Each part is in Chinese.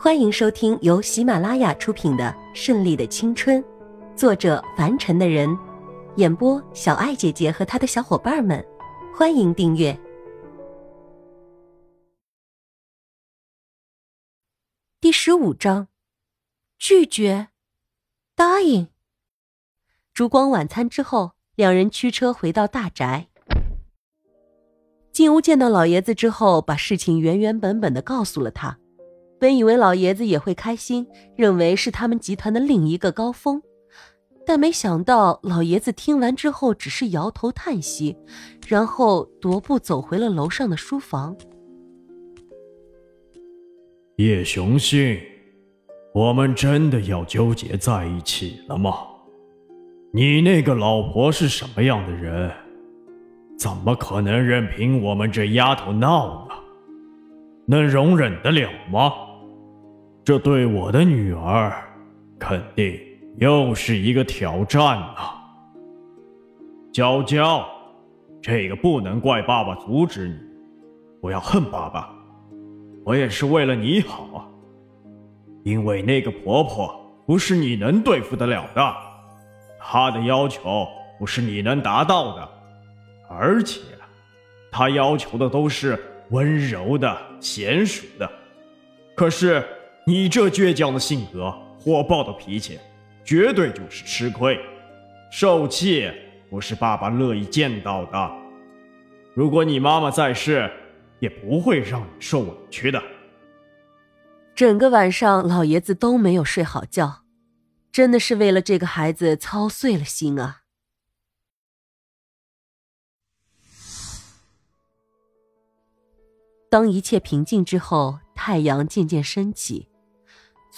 欢迎收听由喜马拉雅出品的《顺利的青春》，作者凡尘的人，演播小爱姐姐和她的小伙伴们。欢迎订阅第十五章。拒绝，答应。烛光晚餐之后，两人驱车回到大宅。进屋见到老爷子之后，把事情原原本本的告诉了他。本以为老爷子也会开心，认为是他们集团的另一个高峰，但没想到老爷子听完之后只是摇头叹息，然后踱步走回了楼上的书房。叶雄信，我们真的要纠结在一起了吗？你那个老婆是什么样的人？怎么可能任凭我们这丫头闹呢？能容忍得了吗？这对我的女儿，肯定又是一个挑战啊！娇娇，这个不能怪爸爸阻止你，不要恨爸爸，我也是为了你好啊。因为那个婆婆不是你能对付得了的，她的要求不是你能达到的，而且，她要求的都是温柔的、娴熟的，可是。你这倔强的性格，火爆的脾气，绝对就是吃亏，受气不是爸爸乐意见到的。如果你妈妈在世，也不会让你受委屈的。整个晚上，老爷子都没有睡好觉，真的是为了这个孩子操碎了心啊。当一切平静之后，太阳渐渐升起。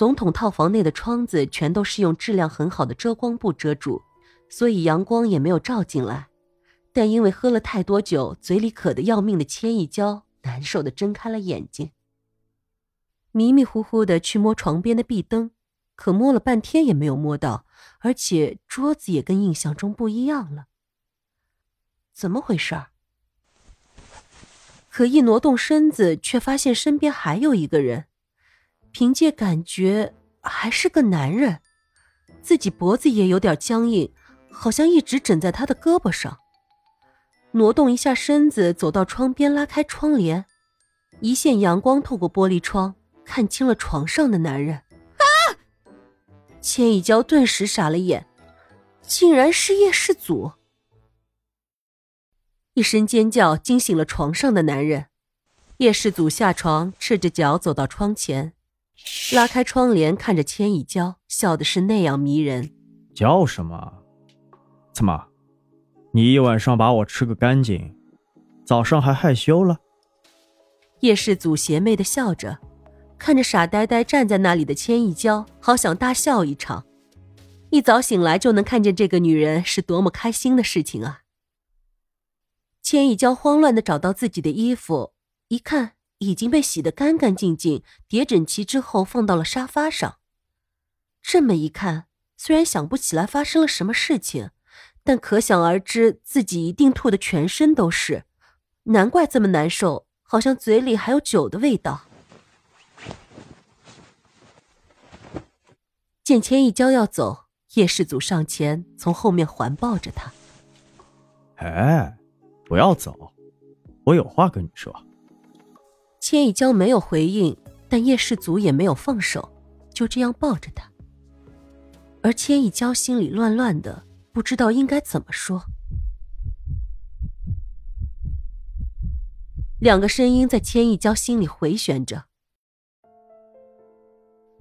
总统套房内的窗子全都是用质量很好的遮光布遮住，所以阳光也没有照进来。但因为喝了太多酒，嘴里渴得要命的千亿娇难受的睁开了眼睛，迷迷糊糊的去摸床边的壁灯，可摸了半天也没有摸到，而且桌子也跟印象中不一样了。怎么回事儿？可一挪动身子，却发现身边还有一个人。凭借感觉，还是个男人，自己脖子也有点僵硬，好像一直枕在他的胳膊上。挪动一下身子，走到窗边，拉开窗帘，一线阳光透过玻璃窗，看清了床上的男人。啊！千一娇顿时傻了眼，竟然是叶世祖！一声尖叫惊醒了床上的男人，叶世祖下床，赤着脚走到窗前。拉开窗帘，看着千亿娇，笑的是那样迷人。叫什么？怎么，你一晚上把我吃个干净，早上还害羞了？叶世祖邪魅的笑着，看着傻呆呆站在那里的千亿娇，好想大笑一场。一早醒来就能看见这个女人，是多么开心的事情啊！千亿娇慌乱的找到自己的衣服，一看。已经被洗得干干净净，叠整齐之后放到了沙发上。这么一看，虽然想不起来发生了什么事情，但可想而知自己一定吐的全身都是，难怪这么难受，好像嘴里还有酒的味道。见千一娇要走，叶世祖上前从后面环抱着他。哎，不要走，我有话跟你说。千一娇没有回应，但叶世祖也没有放手，就这样抱着她。而千一娇心里乱乱的，不知道应该怎么说。两个声音在千一娇心里回旋着，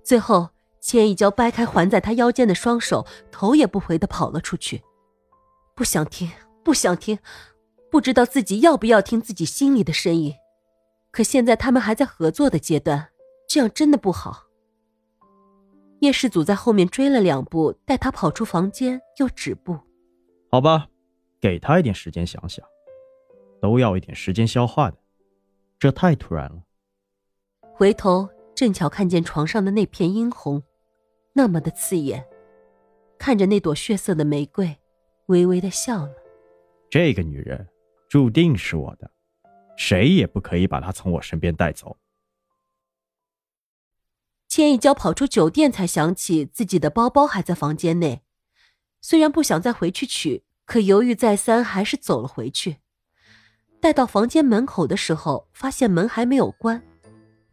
最后千一娇掰开环在他腰间的双手，头也不回的跑了出去。不想听，不想听，不知道自己要不要听自己心里的声音。可现在他们还在合作的阶段，这样真的不好。叶世祖在后面追了两步，带他跑出房间，又止步。好吧，给他一点时间想想，都要一点时间消化的。这太突然了。回头正巧看见床上的那片殷红，那么的刺眼，看着那朵血色的玫瑰，微微的笑了。这个女人，注定是我的。谁也不可以把他从我身边带走。千一娇跑出酒店，才想起自己的包包还在房间内。虽然不想再回去取，可犹豫再三，还是走了回去。待到房间门口的时候，发现门还没有关，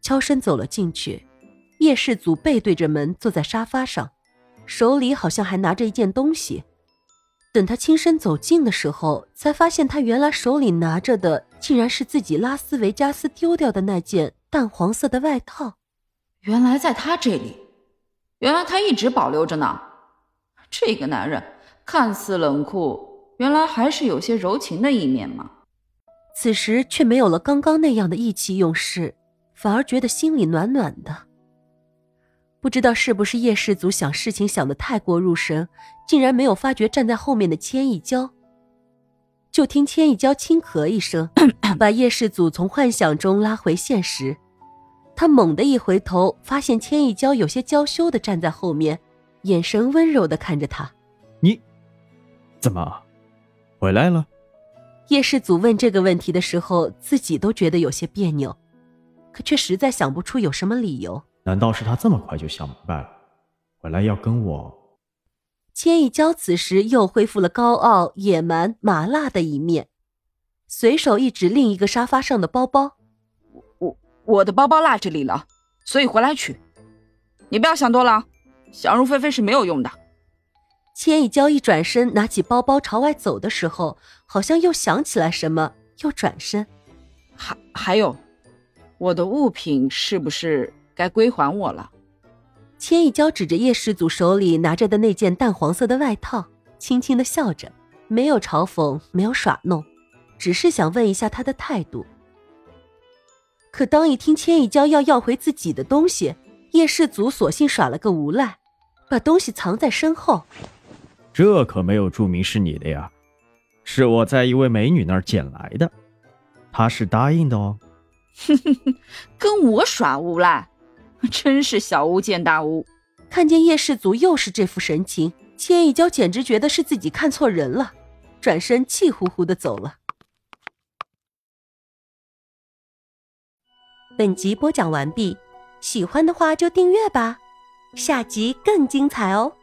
悄声走了进去。叶世祖背对着门坐在沙发上，手里好像还拿着一件东西。等他亲身走近的时候，才发现他原来手里拿着的竟然是自己拉斯维加斯丢掉的那件淡黄色的外套。原来在他这里，原来他一直保留着呢。这个男人看似冷酷，原来还是有些柔情的一面嘛。此时却没有了刚刚那样的意气用事，反而觉得心里暖暖的。不知道是不是叶氏祖想事情想得太过入神，竟然没有发觉站在后面的千亿娇。就听千亿娇轻咳一声，把叶氏祖从幻想中拉回现实。他猛地一回头，发现千亿娇有些娇羞的站在后面，眼神温柔的看着他。你，怎么，回来了？叶氏祖问这个问题的时候，自己都觉得有些别扭，可却实在想不出有什么理由。难道是他这么快就想明白了，回来要跟我？千亿娇此时又恢复了高傲、野蛮、麻辣的一面，随手一指另一个沙发上的包包：“我我的包包落这里了，所以回来取。你不要想多了，想入非非是没有用的。”千亿娇一转身，拿起包包朝外走的时候，好像又想起来什么，又转身。还还有，我的物品是不是该归还我了？千一娇指着叶世祖手里拿着的那件淡黄色的外套，轻轻的笑着，没有嘲讽，没有耍弄，只是想问一下他的态度。可当一听千一娇要要回自己的东西，叶世祖索性耍了个无赖，把东西藏在身后。这可没有注明是你的呀，是我在一位美女那儿捡来的，她是答应的哦。哼哼哼，跟我耍无赖，真是小巫见大巫。看见叶氏族又是这副神情，千一娇简直觉得是自己看错人了，转身气呼呼的走了。本集播讲完毕，喜欢的话就订阅吧，下集更精彩哦。